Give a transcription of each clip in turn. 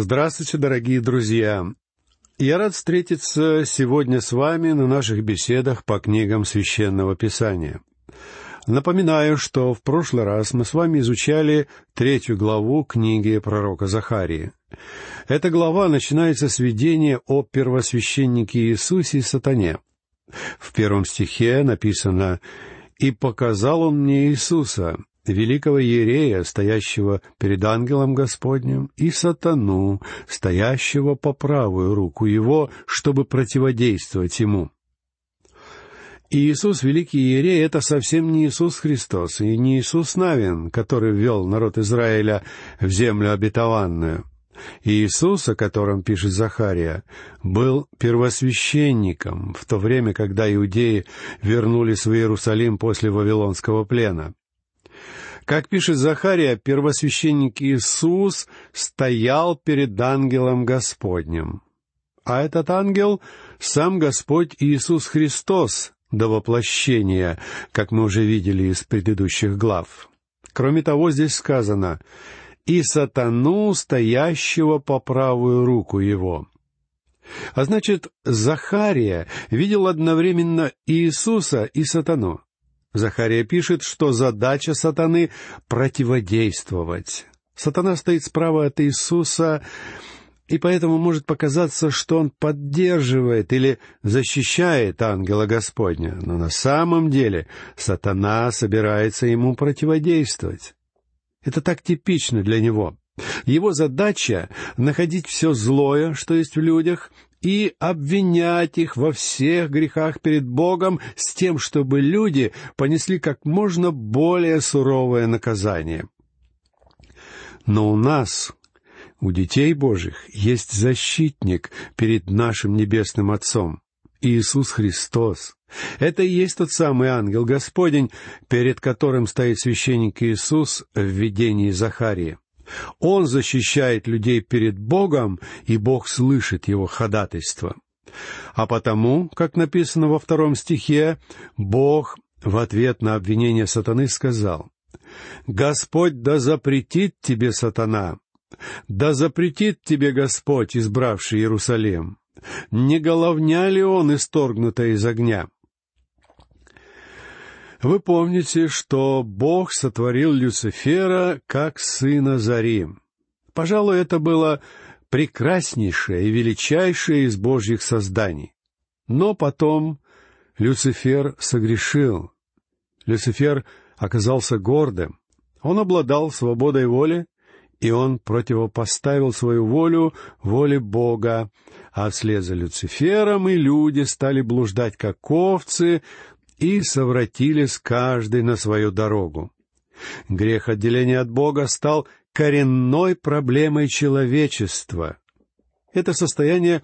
Здравствуйте, дорогие друзья! Я рад встретиться сегодня с вами на наших беседах по книгам Священного Писания. Напоминаю, что в прошлый раз мы с вами изучали третью главу книги пророка Захарии. Эта глава начинается с видения о первосвященнике Иисусе и сатане. В первом стихе написано «И показал он мне Иисуса, великого Ерея, стоящего перед ангелом Господним, и сатану, стоящего по правую руку его, чтобы противодействовать ему». Иисус, великий Иерей, это совсем не Иисус Христос и не Иисус Навин, который ввел народ Израиля в землю обетованную. Иисус, о котором пишет Захария, был первосвященником в то время, когда иудеи вернулись в Иерусалим после Вавилонского плена. Как пишет Захария, первосвященник Иисус стоял перед ангелом Господним. А этот ангел — сам Господь Иисус Христос до воплощения, как мы уже видели из предыдущих глав. Кроме того, здесь сказано «и сатану, стоящего по правую руку его». А значит, Захария видел одновременно Иисуса и сатану. Захария пишет, что задача сатаны — противодействовать. Сатана стоит справа от Иисуса, и поэтому может показаться, что он поддерживает или защищает ангела Господня, но на самом деле сатана собирается ему противодействовать. Это так типично для него. Его задача — находить все злое, что есть в людях, и обвинять их во всех грехах перед Богом с тем, чтобы люди понесли как можно более суровое наказание. Но у нас, у детей Божьих, есть защитник перед нашим Небесным Отцом. Иисус Христос. Это и есть тот самый ангел Господень, перед которым стоит священник Иисус в видении Захарии. Он защищает людей перед Богом, и Бог слышит его ходатайство. А потому, как написано во втором стихе, Бог в ответ на обвинение сатаны сказал, «Господь да запретит тебе, сатана, да запретит тебе Господь, избравший Иерусалим. Не головня ли он, исторгнутая из огня?» Вы помните, что Бог сотворил Люцифера как сына зари. Пожалуй, это было прекраснейшее и величайшее из Божьих созданий. Но потом Люцифер согрешил. Люцифер оказался гордым. Он обладал свободой воли, и он противопоставил свою волю воле Бога, а вслед за Люцифером и люди стали блуждать как овцы, и совратились каждый на свою дорогу. Грех отделения от Бога стал коренной проблемой человечества. Это состояние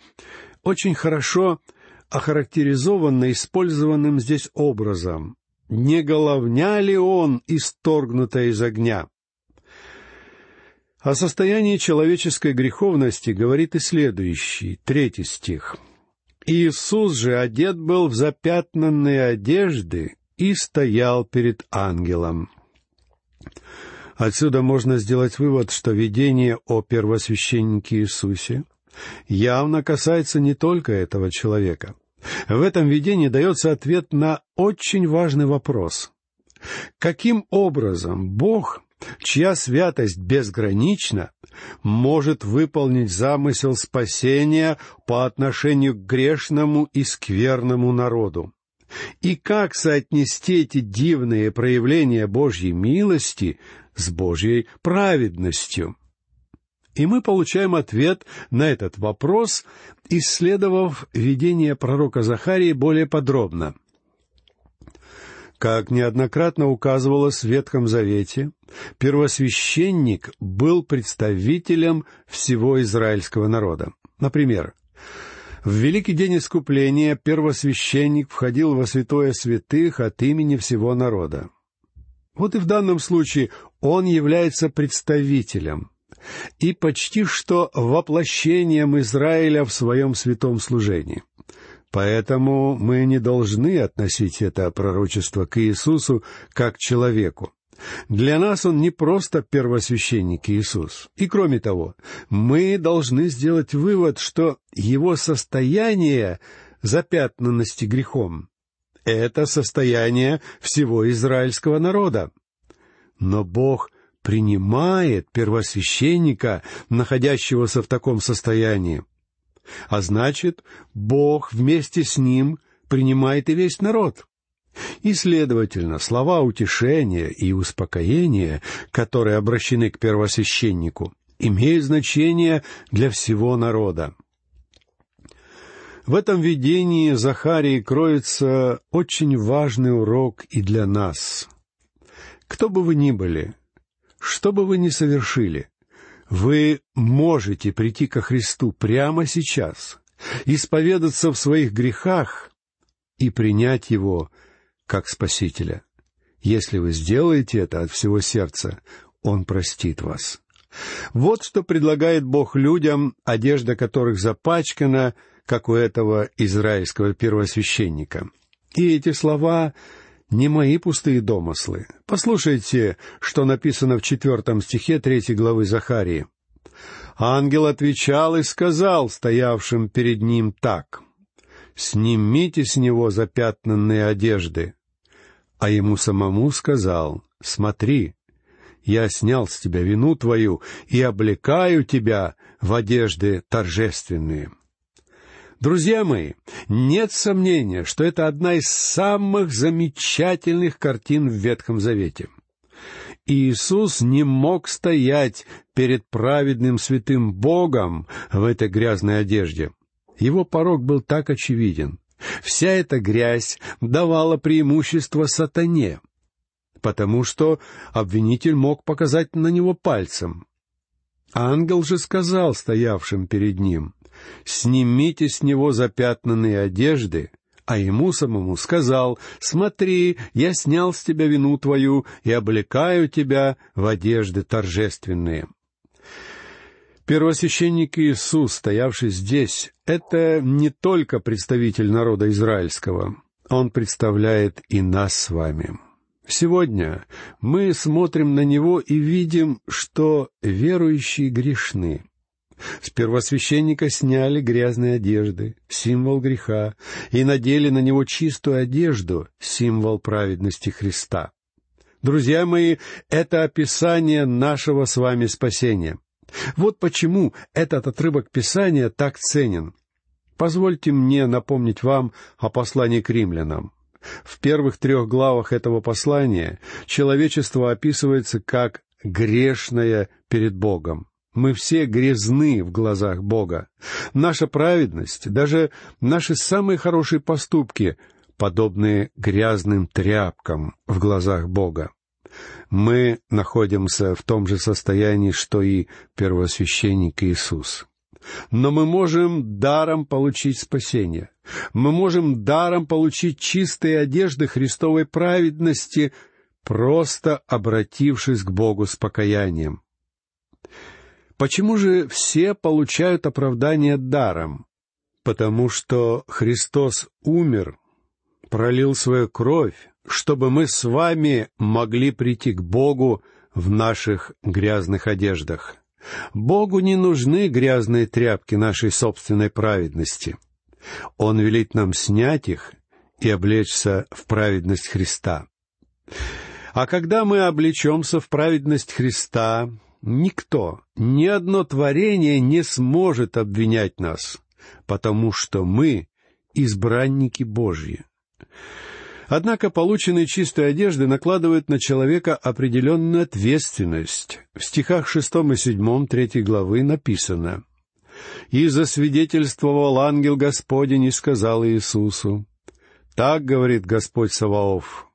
очень хорошо охарактеризовано использованным здесь образом. «Не головня ли он, исторгнутая из огня?» О состоянии человеческой греховности говорит и следующий, третий стих — Иисус же одет был в запятнанные одежды и стоял перед ангелом. Отсюда можно сделать вывод, что видение о первосвященнике Иисусе явно касается не только этого человека. В этом видении дается ответ на очень важный вопрос. Каким образом Бог чья святость безгранична, может выполнить замысел спасения по отношению к грешному и скверному народу. И как соотнести эти дивные проявления Божьей милости с Божьей праведностью? И мы получаем ответ на этот вопрос, исследовав видение пророка Захарии более подробно. Как неоднократно указывалось в Ветхом Завете, первосвященник был представителем всего израильского народа. Например, в Великий день искупления первосвященник входил во святое святых от имени всего народа. Вот и в данном случае он является представителем и почти что воплощением Израиля в своем святом служении. Поэтому мы не должны относить это пророчество к Иисусу как человеку. Для нас Он не просто первосвященник Иисус. И кроме того, мы должны сделать вывод, что Его состояние запятнанности грехом — это состояние всего израильского народа. Но Бог принимает первосвященника, находящегося в таком состоянии. А значит, Бог вместе с ним принимает и весь народ. И, следовательно, слова утешения и успокоения, которые обращены к первосвященнику, имеют значение для всего народа. В этом видении Захарии кроется очень важный урок и для нас. Кто бы вы ни были, что бы вы ни совершили, вы можете прийти ко Христу прямо сейчас, исповедаться в своих грехах и принять Его как Спасителя. Если вы сделаете это от всего сердца, Он простит вас. Вот что предлагает Бог людям, одежда которых запачкана, как у этого израильского первосвященника. И эти слова не мои пустые домыслы. Послушайте, что написано в четвертом стихе третьей главы Захарии. Ангел отвечал и сказал стоявшим перед ним так снимите с него запятнанные одежды. А ему самому сказал, смотри, я снял с тебя вину твою и облекаю тебя в одежды торжественные. Друзья мои, нет сомнения, что это одна из самых замечательных картин в Ветхом Завете. Иисус не мог стоять перед праведным святым Богом в этой грязной одежде. Его порог был так очевиден. Вся эта грязь давала преимущество сатане, потому что обвинитель мог показать на него пальцем. Ангел же сказал стоявшим перед ним, «Снимите с него запятнанные одежды», а ему самому сказал, «Смотри, я снял с тебя вину твою и облекаю тебя в одежды торжественные». Первосвященник Иисус, стоявший здесь, это не только представитель народа израильского, он представляет и нас с вами. Сегодня мы смотрим на него и видим, что верующие грешны. С первосвященника сняли грязные одежды, символ греха, и надели на него чистую одежду, символ праведности Христа. Друзья мои, это описание нашего с вами спасения. Вот почему этот отрывок Писания так ценен. Позвольте мне напомнить вам о послании к римлянам. В первых трех главах этого послания человечество описывается как грешное перед Богом. Мы все грязны в глазах Бога. Наша праведность, даже наши самые хорошие поступки, подобны грязным тряпкам в глазах Бога мы находимся в том же состоянии, что и первосвященник Иисус. Но мы можем даром получить спасение. Мы можем даром получить чистые одежды Христовой праведности, просто обратившись к Богу с покаянием. Почему же все получают оправдание даром? Потому что Христос умер, пролил свою кровь, чтобы мы с вами могли прийти к Богу в наших грязных одеждах. Богу не нужны грязные тряпки нашей собственной праведности. Он велит нам снять их и облечься в праведность Христа. А когда мы облечемся в праведность Христа, никто, ни одно творение не сможет обвинять нас, потому что мы избранники Божьи. Однако полученные чистые одежды накладывают на человека определенную ответственность. В стихах шестом и седьмом третьей главы написано «И засвидетельствовал ангел Господень и сказал Иисусу, «Так говорит Господь Саваоф,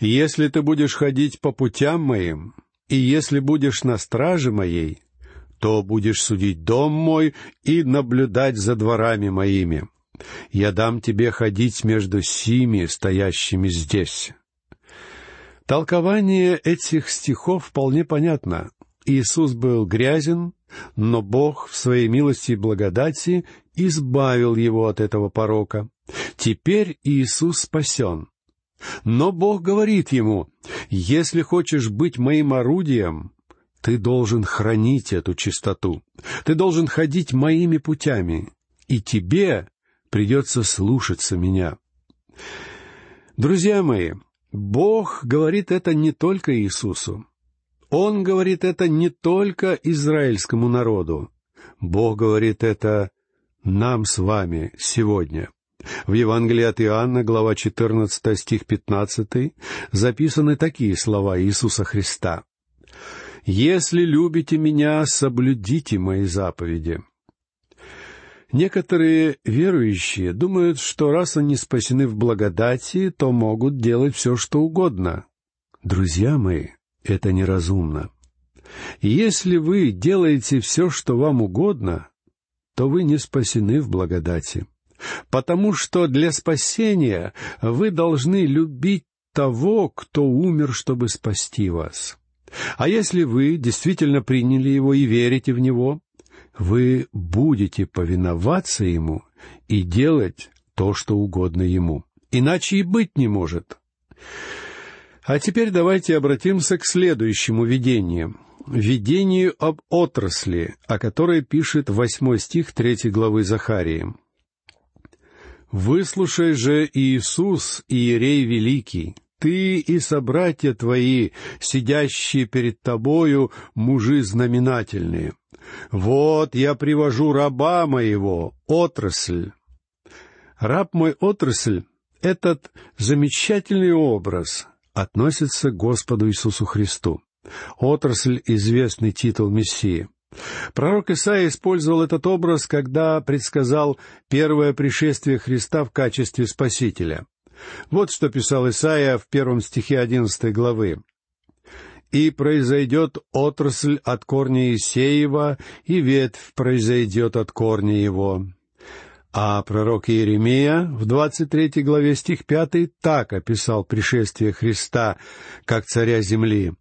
если ты будешь ходить по путям моим, и если будешь на страже моей, то будешь судить дом мой и наблюдать за дворами моими» я дам тебе ходить между сими, стоящими здесь». Толкование этих стихов вполне понятно. Иисус был грязен, но Бог в своей милости и благодати избавил его от этого порока. Теперь Иисус спасен. Но Бог говорит ему, «Если хочешь быть моим орудием, ты должен хранить эту чистоту. Ты должен ходить моими путями, и тебе придется слушаться меня». Друзья мои, Бог говорит это не только Иисусу. Он говорит это не только израильскому народу. Бог говорит это нам с вами сегодня. В Евангелии от Иоанна, глава 14, стих 15, записаны такие слова Иисуса Христа. «Если любите Меня, соблюдите Мои заповеди». Некоторые верующие думают, что раз они спасены в благодати, то могут делать все, что угодно. Друзья мои, это неразумно. Если вы делаете все, что вам угодно, то вы не спасены в благодати потому что для спасения вы должны любить того, кто умер, чтобы спасти вас. А если вы действительно приняли Его и верите в Него, вы будете повиноваться Ему и делать то, что угодно Ему. Иначе и быть не может. А теперь давайте обратимся к следующему видению. Видению об отрасли, о которой пишет восьмой стих третьей главы Захарии. «Выслушай же, Иисус, Иерей Великий, ты и собратья твои, сидящие перед тобою, мужи знаменательные. Вот я привожу раба моего, отрасль». Раб мой отрасль, этот замечательный образ относится к Господу Иисусу Христу. Отрасль — известный титул Мессии. Пророк Исаия использовал этот образ, когда предсказал первое пришествие Христа в качестве Спасителя. Вот что писал Исаия в первом стихе одиннадцатой главы. «И произойдет отрасль от корня Исеева, и ветвь произойдет от корня его». А пророк Иеремия в двадцать третьей главе стих пятый так описал пришествие Христа, как царя земли.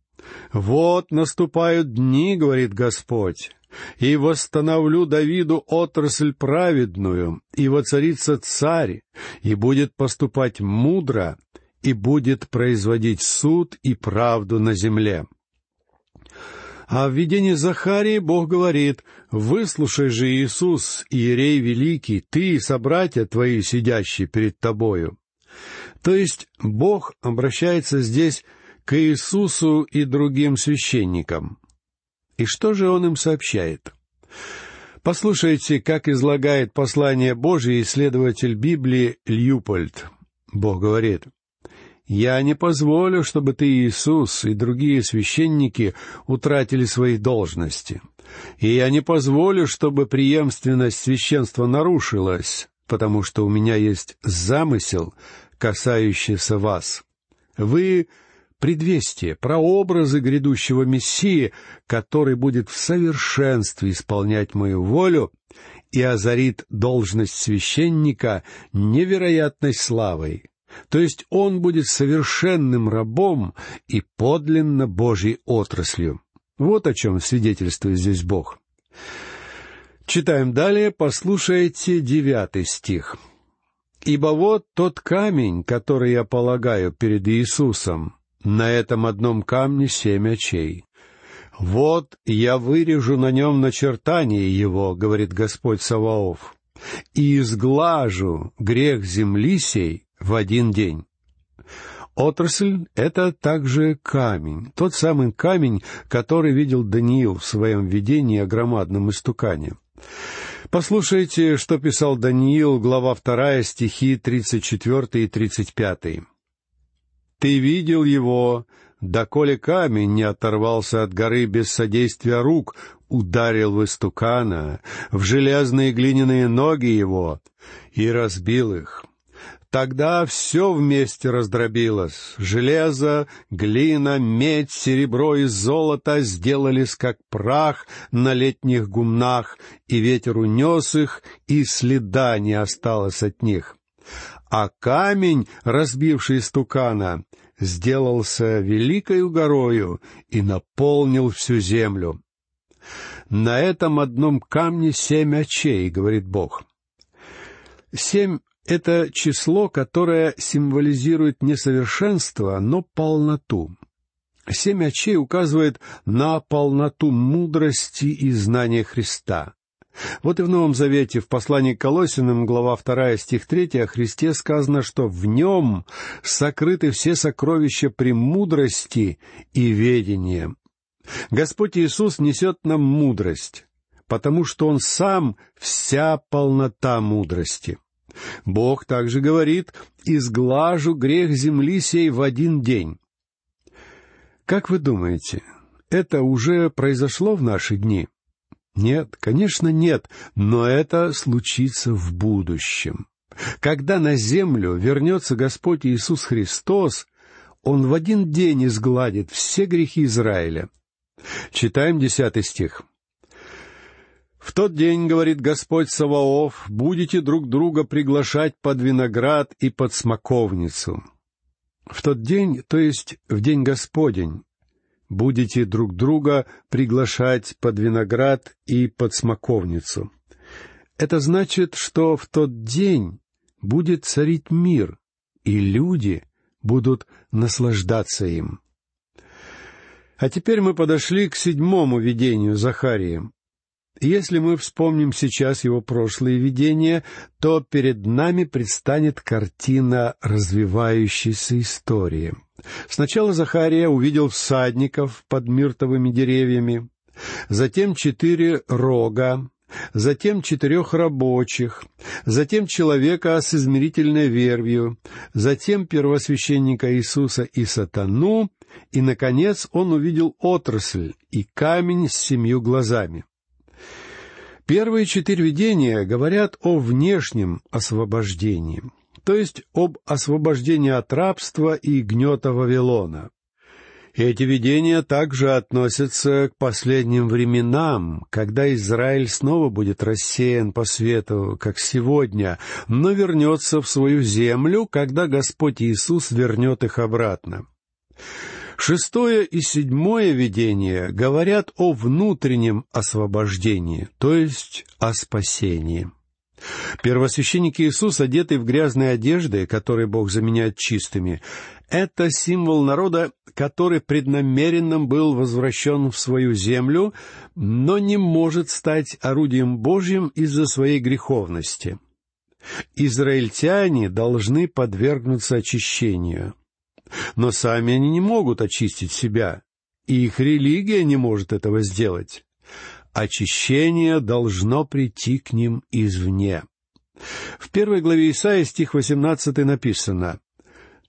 «Вот наступают дни, — говорит Господь, — и восстановлю Давиду отрасль праведную, и воцарится царь, и будет поступать мудро, и будет производить суд и правду на земле». А в видении Захарии Бог говорит, «Выслушай же, Иисус, Иерей Великий, ты и собратья твои, сидящие перед тобою». То есть Бог обращается здесь к Иисусу и другим священникам. И что же он им сообщает? Послушайте, как излагает послание Божие исследователь Библии Льюпольд. Бог говорит, «Я не позволю, чтобы ты, Иисус, и другие священники утратили свои должности. И я не позволю, чтобы преемственность священства нарушилась, потому что у меня есть замысел, касающийся вас. Вы предвестие, прообразы грядущего Мессии, который будет в совершенстве исполнять мою волю и озарит должность священника невероятной славой. То есть он будет совершенным рабом и подлинно Божьей отраслью. Вот о чем свидетельствует здесь Бог. Читаем далее, послушайте девятый стих. «Ибо вот тот камень, который я полагаю перед Иисусом, на этом одном камне семь очей. «Вот я вырежу на нем начертание его, — говорит Господь Саваоф, — и изглажу грех земли сей в один день». Отрасль — это также камень, тот самый камень, который видел Даниил в своем видении о громадном истукане. Послушайте, что писал Даниил, глава вторая, стихи тридцать четвертый и тридцать пятый. Ты видел его, доколе камень не оторвался от горы без содействия рук, ударил в истукана, в железные глиняные ноги его и разбил их. Тогда все вместе раздробилось. Железо, глина, медь, серебро и золото сделались как прах на летних гумнах, и ветер унес их, и следа не осталось от них а камень, разбивший стукана, сделался великою горою и наполнил всю землю. На этом одном камне семь очей, говорит Бог. Семь Это число, которое символизирует не совершенство, но полноту. Семь очей указывает на полноту мудрости и знания Христа. Вот и в Новом Завете, в послании к Колосиным, глава 2, стих 3, о Христе сказано, что в нем сокрыты все сокровища премудрости и ведения. Господь Иисус несет нам мудрость, потому что Он сам вся полнота мудрости. Бог также говорит «изглажу грех земли сей в один день». Как вы думаете, это уже произошло в наши дни? Нет, конечно, нет, но это случится в будущем. Когда на землю вернется Господь Иисус Христос, Он в один день изгладит все грехи Израиля. Читаем десятый стих. «В тот день, — говорит Господь Саваоф, — будете друг друга приглашать под виноград и под смоковницу». В тот день, то есть в день Господень, будете друг друга приглашать под виноград и под смоковницу. Это значит, что в тот день будет царить мир, и люди будут наслаждаться им. А теперь мы подошли к седьмому видению Захарии. Если мы вспомним сейчас его прошлые видения, то перед нами предстанет картина развивающейся истории — Сначала Захария увидел всадников под миртовыми деревьями, затем четыре рога, затем четырех рабочих, затем человека с измерительной вервью, затем первосвященника Иисуса и сатану, и, наконец, он увидел отрасль и камень с семью глазами. Первые четыре видения говорят о внешнем освобождении — то есть об освобождении от рабства и гнета Вавилона. Эти видения также относятся к последним временам, когда Израиль снова будет рассеян по свету, как сегодня, но вернется в свою землю, когда Господь Иисус вернет их обратно. Шестое и седьмое видение говорят о внутреннем освобождении, то есть о спасении. Первосвященник Иисус, одетый в грязные одежды, которые Бог заменяет чистыми, это символ народа, который преднамеренно был возвращен в свою землю, но не может стать орудием Божьим из-за своей греховности. Израильтяне должны подвергнуться очищению. Но сами они не могут очистить себя, и их религия не может этого сделать очищение должно прийти к ним извне. В первой главе Исаия стих 18 написано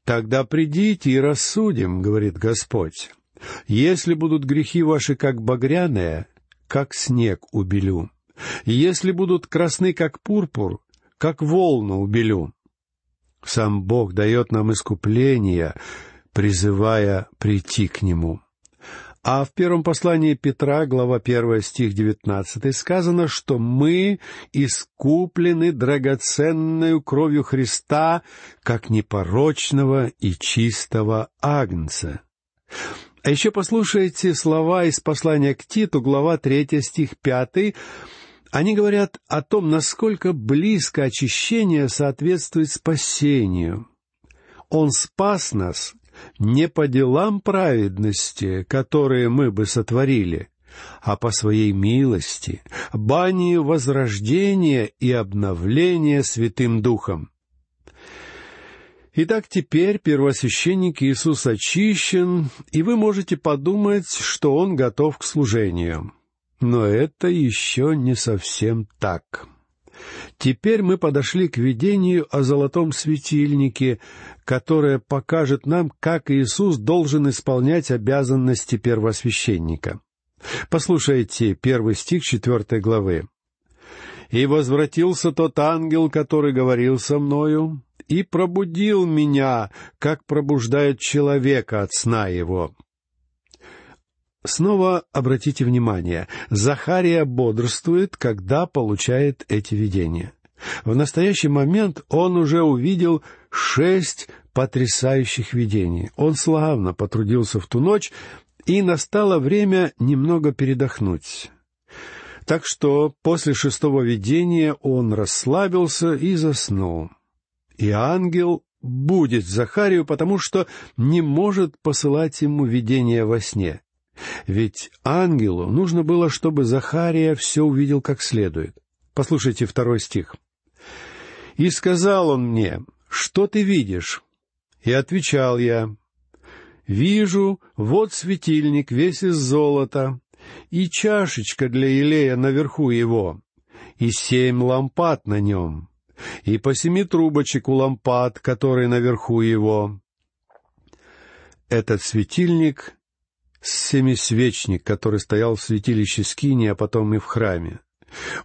«Тогда придите и рассудим, — говорит Господь, — если будут грехи ваши как багряные, как снег убелю, если будут красны как пурпур, как волну убелю». Сам Бог дает нам искупление, призывая прийти к Нему. А в первом послании Петра, глава 1, стих 19, сказано, что мы искуплены драгоценной кровью Христа, как непорочного и чистого агнца. А еще послушайте слова из послания к Титу, глава 3, стих 5. Они говорят о том, насколько близко очищение соответствует спасению. Он спас нас не по делам праведности, которые мы бы сотворили, а по своей милости, бани возрождения и обновления Святым Духом. Итак, теперь первосвященник Иисус очищен, и вы можете подумать, что он готов к служению. Но это еще не совсем так. Теперь мы подошли к видению о золотом светильнике, которое покажет нам, как Иисус должен исполнять обязанности первосвященника. Послушайте первый стих четвертой главы. «И возвратился тот ангел, который говорил со мною, и пробудил меня, как пробуждает человека от сна его». Снова обратите внимание, Захария бодрствует, когда получает эти видения. В настоящий момент он уже увидел шесть потрясающих видений. Он славно потрудился в ту ночь, и настало время немного передохнуть. Так что после шестого видения он расслабился и заснул. и ангел будет Захарию, потому что не может посылать ему видение во сне. Ведь ангелу нужно было, чтобы Захария все увидел как следует. Послушайте второй стих. «И сказал он мне, что ты видишь?» И отвечал я, «Вижу, вот светильник весь из золота, и чашечка для елея наверху его, и семь лампад на нем, и по семи трубочек у лампад, которые наверху его». Этот светильник — семисвечник, который стоял в святилище Скини, а потом и в храме.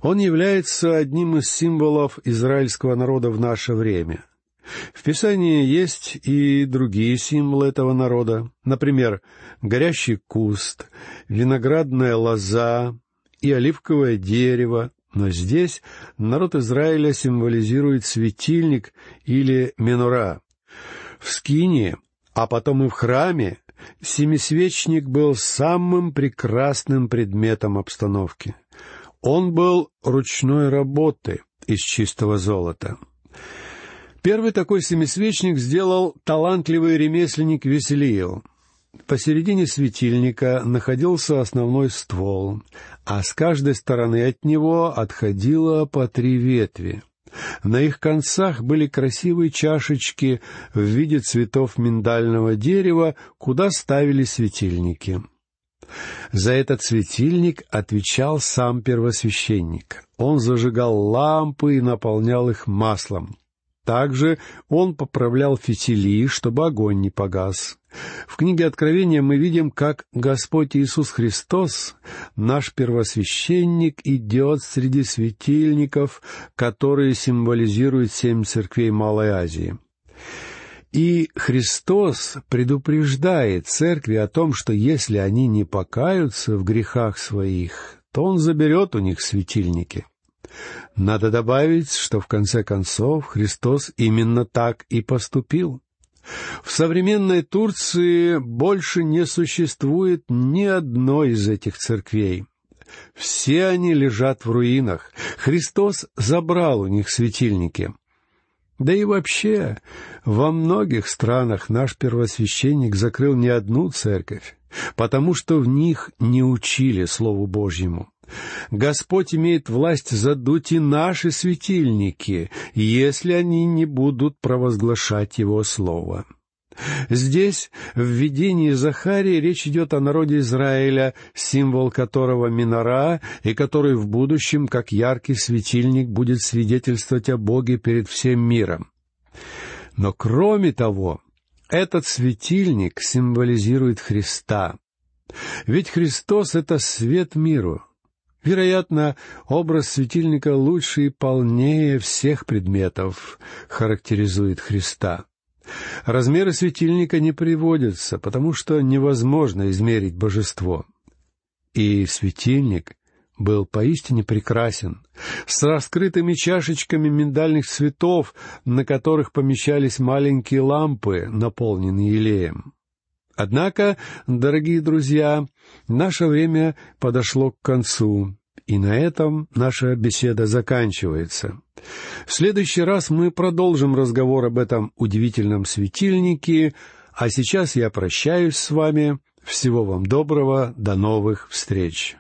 Он является одним из символов израильского народа в наше время. В Писании есть и другие символы этого народа, например, горящий куст, виноградная лоза и оливковое дерево, но здесь народ Израиля символизирует светильник или менура. В Скинии, а потом и в храме, семисвечник был самым прекрасным предметом обстановки — он был ручной работы из чистого золота. Первый такой семисвечник сделал талантливый ремесленник Веселиил. Посередине светильника находился основной ствол, а с каждой стороны от него отходило по три ветви. На их концах были красивые чашечки в виде цветов миндального дерева, куда ставили светильники. За этот светильник отвечал сам первосвященник. Он зажигал лампы и наполнял их маслом. Также он поправлял фитили, чтобы огонь не погас. В книге Откровения мы видим, как Господь Иисус Христос, наш первосвященник, идет среди светильников, которые символизируют семь церквей Малой Азии. И Христос предупреждает церкви о том, что если они не покаются в грехах своих, то Он заберет у них светильники. Надо добавить, что в конце концов Христос именно так и поступил. В современной Турции больше не существует ни одной из этих церквей. Все они лежат в руинах. Христос забрал у них светильники. Да и вообще, во многих странах наш первосвященник закрыл не одну церковь, потому что в них не учили Слову Божьему. Господь имеет власть задуть и наши светильники, если они не будут провозглашать Его Слово. Здесь, в видении Захарии, речь идет о народе Израиля, символ которого минора, и который в будущем, как яркий светильник, будет свидетельствовать о Боге перед всем миром. Но кроме того, этот светильник символизирует Христа. Ведь Христос — это свет миру. Вероятно, образ светильника лучше и полнее всех предметов характеризует Христа. Размеры светильника не приводятся, потому что невозможно измерить божество. И светильник был поистине прекрасен, с раскрытыми чашечками миндальных цветов, на которых помещались маленькие лампы, наполненные елеем. Однако, дорогие друзья, наше время подошло к концу, и на этом наша беседа заканчивается. В следующий раз мы продолжим разговор об этом удивительном светильнике, а сейчас я прощаюсь с вами. Всего вам доброго, до новых встреч.